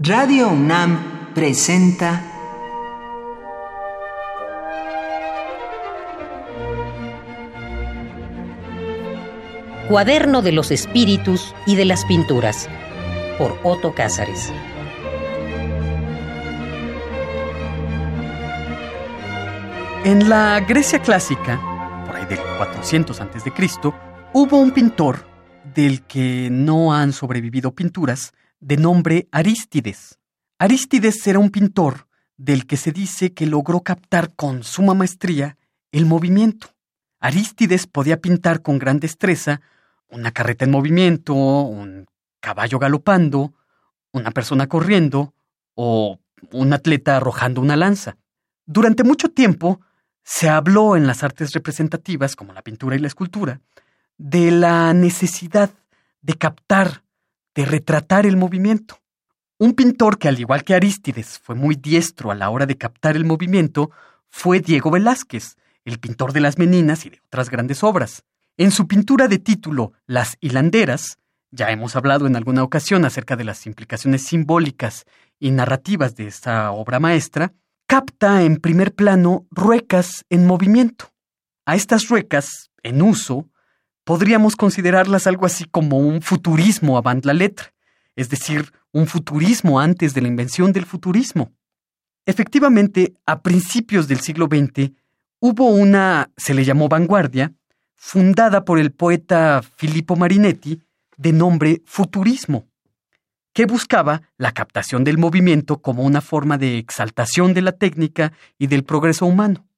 Radio UNAM presenta Cuaderno de los Espíritus y de las Pinturas por Otto Cázares. En la Grecia clásica, por ahí del 400 a.C., hubo un pintor del que no han sobrevivido pinturas, de nombre Arístides. Arístides era un pintor del que se dice que logró captar con suma maestría el movimiento. Arístides podía pintar con gran destreza una carreta en movimiento, un caballo galopando, una persona corriendo o un atleta arrojando una lanza. Durante mucho tiempo se habló en las artes representativas, como la pintura y la escultura, de la necesidad de captar, de retratar el movimiento. Un pintor que, al igual que Arístides, fue muy diestro a la hora de captar el movimiento fue Diego Velázquez, el pintor de las Meninas y de otras grandes obras. En su pintura de título Las hilanderas, ya hemos hablado en alguna ocasión acerca de las implicaciones simbólicas y narrativas de esta obra maestra, capta en primer plano ruecas en movimiento. A estas ruecas, en uso, podríamos considerarlas algo así como un futurismo avant la letra, es decir, un futurismo antes de la invención del futurismo. Efectivamente, a principios del siglo XX hubo una, se le llamó vanguardia, fundada por el poeta Filippo Marinetti, de nombre futurismo, que buscaba la captación del movimiento como una forma de exaltación de la técnica y del progreso humano.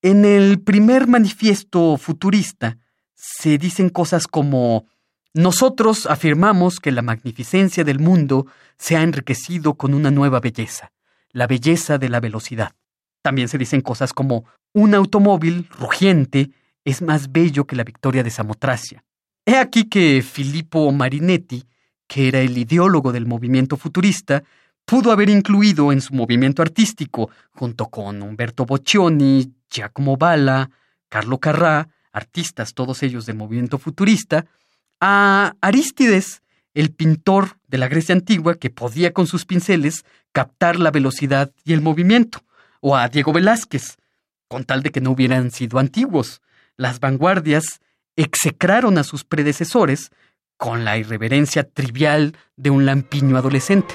En el primer manifiesto futurista, se dicen cosas como nosotros afirmamos que la magnificencia del mundo se ha enriquecido con una nueva belleza, la belleza de la velocidad. También se dicen cosas como un automóvil rugiente es más bello que la victoria de Samotracia. He aquí que Filippo Marinetti, que era el ideólogo del movimiento futurista, pudo haber incluido en su movimiento artístico, junto con Umberto Boccioni, Giacomo Balla, Carlo Carrà, artistas todos ellos del movimiento futurista, a Arístides, el pintor de la Grecia antigua que podía con sus pinceles captar la velocidad y el movimiento, o a Diego Velázquez, con tal de que no hubieran sido antiguos. Las vanguardias execraron a sus predecesores con la irreverencia trivial de un lampiño adolescente.